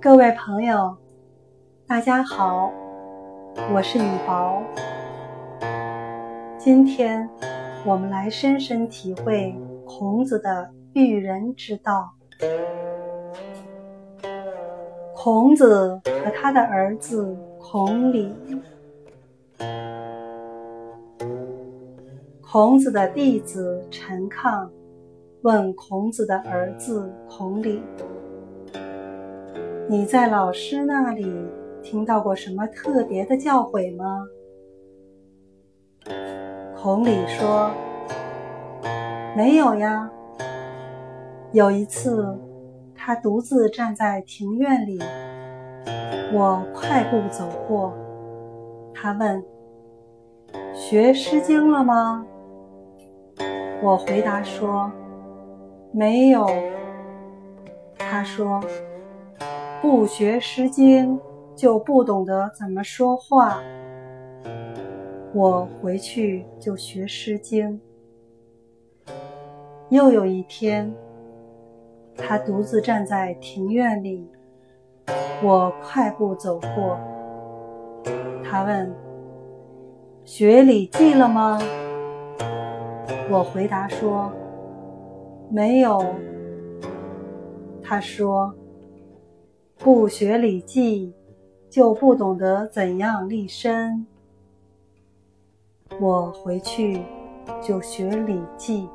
各位朋友，大家好，我是雨薄。今天我们来深深体会孔子的育人之道。孔子和他的儿子孔鲤。孔子的弟子陈亢问孔子的儿子孔鲤：“你在老师那里听到过什么特别的教诲吗？”孔鲤说：“没有呀。有一次，他独自站在庭院里，我快步走过，他问：‘学《诗经》了吗？’”我回答说：“没有。”他说：“不学《诗经》，就不懂得怎么说话。”我回去就学《诗经》。又有一天，他独自站在庭院里，我快步走过，他问：“学《礼记》了吗？”我回答说：“没有。”他说：“不学《礼记》，就不懂得怎样立身。”我回去就学《礼记》，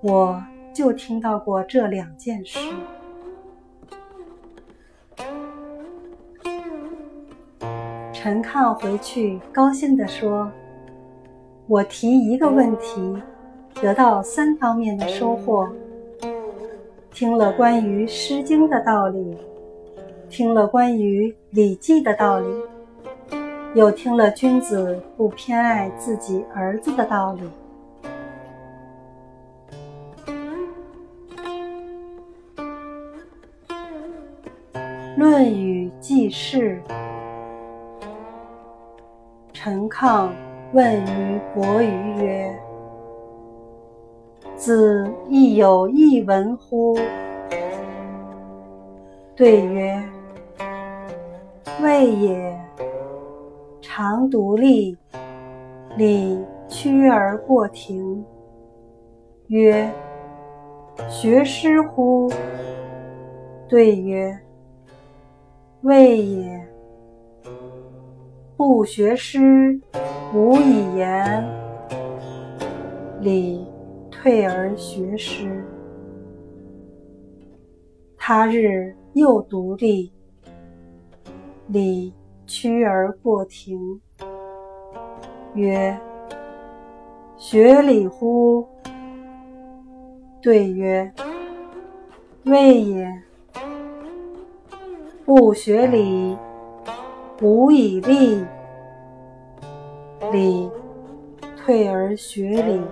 我就听到过这两件事。陈亢回去高兴地说。我提一个问题，得到三方面的收获：听了关于《诗经》的道理，听了关于《礼记》的道理，又听了君子不偏爱自己儿子的道理。《论语·记事》，陈亢。问于伯鱼曰：“子亦有一文乎？”对曰：“未也。常独立，礼屈而过庭。”曰：“学诗乎？”对曰：“未也。不学诗。”无以言，礼退而学诗。他日又独立，礼屈而过庭，曰：“学礼乎？”对曰：“未也。不学礼，无以立。”礼，退而学礼。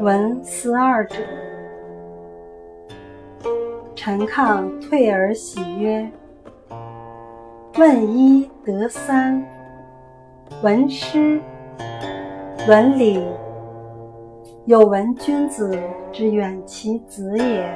闻思二者，陈亢退而喜曰：“问一得三，闻师，闻礼，有闻君子之远其子也。”